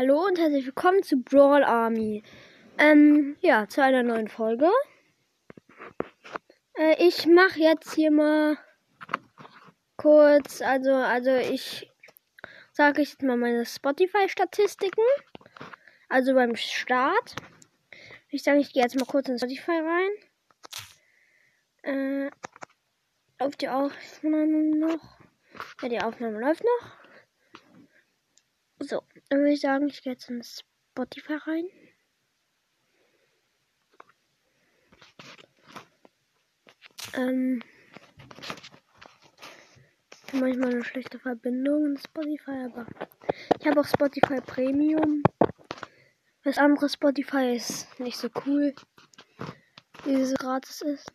Hallo und herzlich willkommen zu Brawl Army. Ähm, ja, zu einer neuen Folge. Äh, ich mache jetzt hier mal kurz, also, also ich sage jetzt mal meine Spotify-Statistiken. Also beim Start. Ich sage, ich gehe jetzt mal kurz in Spotify rein. Äh, auf die Aufnahme noch. Ja, die Aufnahme läuft noch. So, dann würde ich sagen, ich gehe jetzt in Spotify rein. Ähm, manchmal eine schlechte Verbindung in Spotify, aber ich habe auch Spotify Premium. Das andere Spotify ist nicht so cool, wie es gratis ist.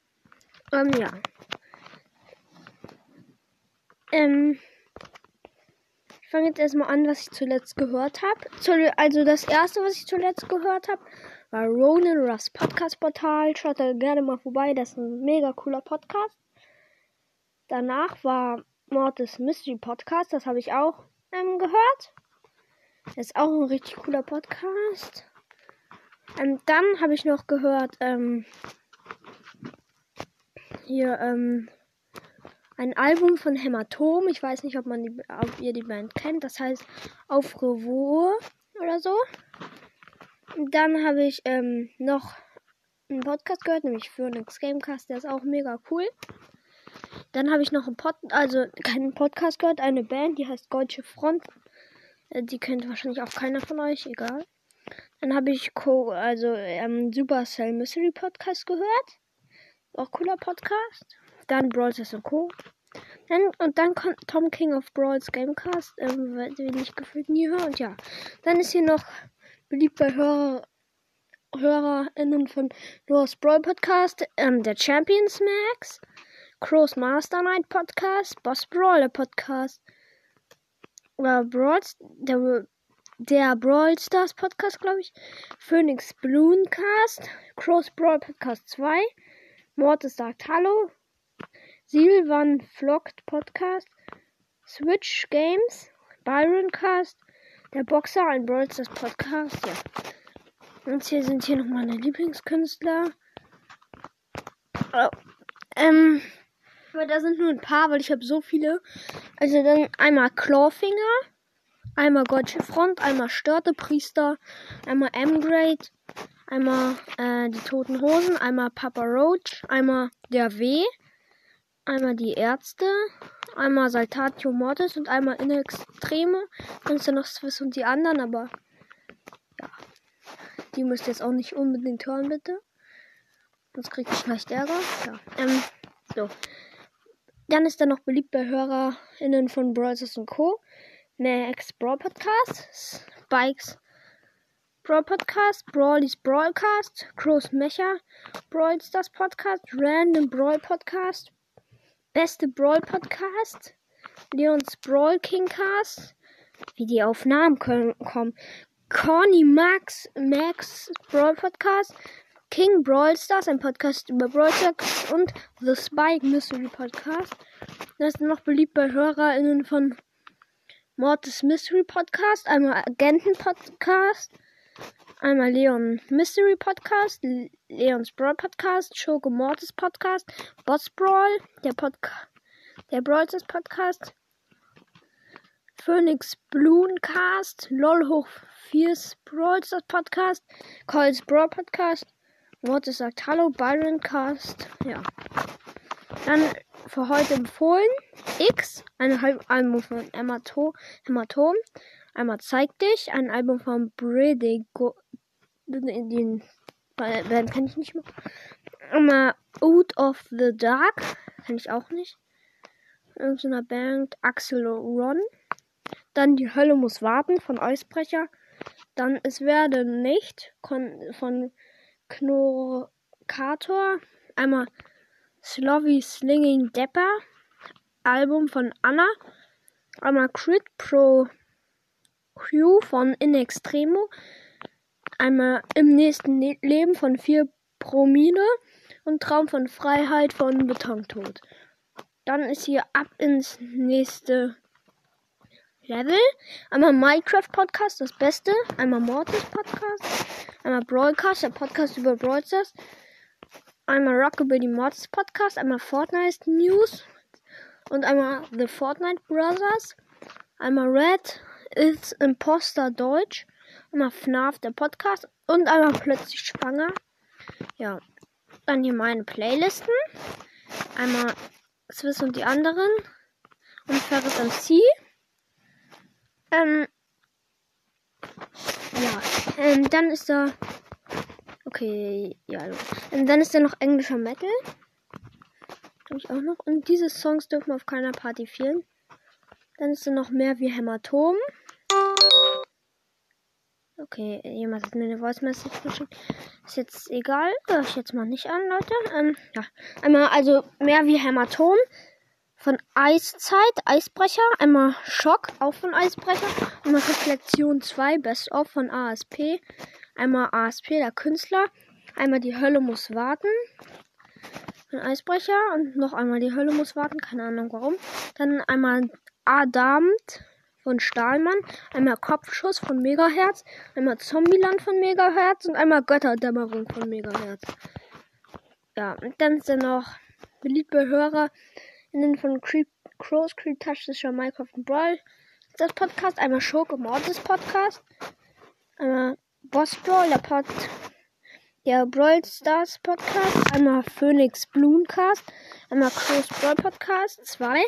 Ähm, ja. Ähm, ich fange jetzt erstmal an, was ich zuletzt gehört habe. Also das erste, was ich zuletzt gehört habe, war Ronan Russ Podcast Portal. Schaut da gerne mal vorbei, das ist ein mega cooler Podcast. Danach war Mortis Mystery Podcast, das habe ich auch ähm, gehört. Das ist auch ein richtig cooler Podcast. Ähm, dann habe ich noch gehört, ähm, hier, ähm, ein Album von Hämatom. Ich weiß nicht, ob man die, ob ihr die Band kennt. Das heißt Auf Revour oder so. Und dann habe ich ähm, noch einen Podcast gehört, nämlich Phoenix Gamecast. Der ist auch mega cool. Dann habe ich noch einen Pod, also keinen Podcast gehört, eine Band, die heißt Deutsche Front. Äh, die kennt wahrscheinlich auch keiner von euch, egal. Dann habe ich Co also ähm, Supercell Mystery Podcast gehört. Auch cooler Podcast. Dann Brawls und Co. Dann, und dann kommt Tom King of Brawls Gamecast, ähm, den ich gefühlt nie höre. Und ja, dann ist hier noch beliebt bei Hörer, HörerInnen von Noah's Brawl Podcast, ähm, der Champions Max, Crow's Master Night Podcast, Boss Brawler Podcast, oder Brawls, der, der Brawl Stars Podcast, glaube ich, Phoenix Balloon-Cast, Crow's Brawl Podcast 2, Mortis sagt Hallo, Silvan Vlogt Podcast, Switch Games, Byron Cast, der Boxer, ein Brawl Podcast, ja. Und hier sind hier noch meine Lieblingskünstler. Oh, ähm, aber da sind nur ein paar, weil ich habe so viele. Also dann einmal Clawfinger, einmal Gotche Front, einmal Störtepriester, einmal M-Grade, einmal äh, die Toten Hosen, einmal Papa Roach, einmal der W, einmal die Ärzte, einmal Saltatio Mortis und einmal in Extreme. Kannst du noch Swiss und die anderen, aber ja. Die müsst ihr jetzt auch nicht unbedingt hören, bitte. Sonst kriegt ich vielleicht Ärger. Ja. Ähm, so. Dann ist er noch beliebt bei HörerInnen von Brawlers Co. Max Brawl Podcast, Spikes Brawl Podcast, Brawlys Brawlcast, Crows Mecha, Brawl Stars Podcast, Random Brawl Podcast, Beste Brawl Podcast, Leons Brawl King Cast, wie die Aufnahmen kommen, Corny Max, Max Brawl Podcast, King Brawl Stars, ein Podcast über Brawl Stars und The Spike Mystery Podcast. Das ist noch beliebt bei HörerInnen von Mortis Mystery Podcast, einmal Agenten Podcast, Einmal Leon Mystery Podcast, Leons Brawl Podcast, Schurke Mortis Podcast, Boss Brawl, der Podcast, der Brawlers Podcast, Phoenix Cast, LOL hoch 4 Brawlers Podcast, Coles Brawl Podcast, Mortis sagt Hallo, Byron Cast, ja. Dann für heute empfohlen X, ein Album von Hämatom, Einmal Zeig dich, ein Album von Bredigo. Den Band kann ich nicht mehr. Einmal Out of the Dark, kann ich auch nicht. Irgendeiner Band Axel Ron. Dann Die Hölle muss warten von Eisbrecher. Dann Es werde nicht von Knorkator. Einmal Slovy Slinging Depper. Album von Anna. Einmal Crit Pro Crew von In Extremo. Einmal im nächsten Leben von 4 Promille und Traum von Freiheit von Betontod. Dann ist hier ab ins nächste Level. Einmal Minecraft Podcast, das Beste. Einmal Mortis Podcast. Einmal Broadcast, der Podcast über Broadcast. Einmal Rockabilly Mortis Podcast. Einmal Fortnite News. Und einmal The Fortnite Brothers. Einmal Red ist Imposter Deutsch. Einmal FNAF der Podcast. Und einmal plötzlich schwanger. Ja. Dann hier meine Playlisten. Einmal Swiss und die anderen. Und Ferris MC. Ähm, ja, ähm, dann ist da. Okay, ja. Ähm, dann ist da noch englischer Metal. Glaube ich auch noch. Und diese Songs dürfen auf keiner Party fehlen. Dann ist da noch mehr wie Hämatom. Okay, jemand hat mir eine Voice Message geschickt. Ist jetzt egal. Hör ich jetzt mal nicht an, Leute. Ähm, ja. Einmal also mehr wie Hämatom von Eiszeit, Eisbrecher, einmal Schock, auch von Eisbrecher, einmal Reflexion 2, Best of von ASP, einmal ASP, der Künstler, einmal die Hölle muss warten, von Eisbrecher und noch einmal die Hölle muss warten, keine Ahnung warum. Dann einmal Adamt von Stahlmann, einmal Kopfschuss von Megahertz, einmal Zombieland von Megahertz und einmal Götterdämmerung von Megahertz. Ja, und dann ist da noch beliebte Hörer Innen von Creep, Crows Creep Touch Minecraft und Brawl. Das Podcast, einmal Schurke Mortis Podcast, einmal Boss Brawl, der Pod, der Brawl Stars Podcast, einmal Phoenix Bloomcast, einmal Crows Brawl Podcast, zwei,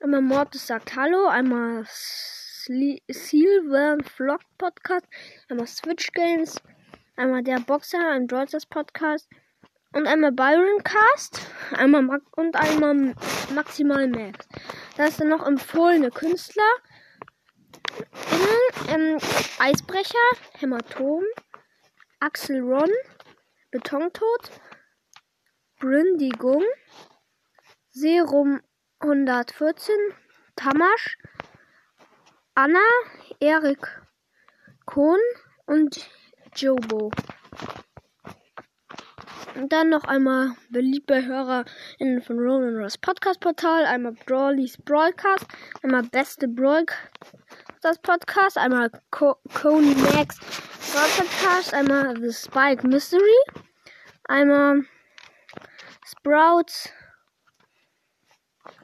einmal Mortis sagt Hallo, einmal Silver Vlog Podcast, einmal Switch Games, einmal der Boxer, ein Brawl Stars Podcast, und einmal Byron Cast, einmal Mag und einmal Maximal Max. Da ist dann noch empfohlene Künstler. Innen, ähm, Eisbrecher, Hämatom, Axel Ron, Betontod, Bründigung, Serum 114, Tamasch, Anna, Erik Kohn und Jobo. Und dann noch einmal beliebte HörerInnen von Ronan Ross Podcast Portal, einmal Brawlys Broadcast, einmal Beste Broadcast Podcast, einmal Co Coney Max Podcast, einmal The Spike Mystery, einmal Sprouts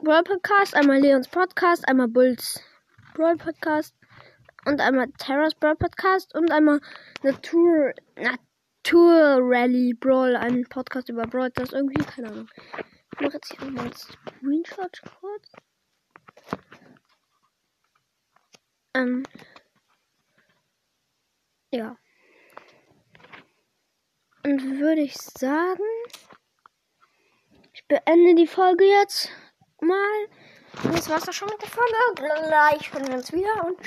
Brawl Podcast, einmal Leons Podcast, einmal Bulls Brawl Podcast und einmal Terra's Brawl Podcast und einmal Natur, Natur Rally Brawl, ein Podcast über Brawl, das irgendwie, keine Ahnung. Ich mache jetzt hier mal einen Screenshot kurz. Ähm. Ja. Und würde ich sagen, ich beende die Folge jetzt mal. Das war's auch schon mit der Folge. Gleich hören wir uns wieder und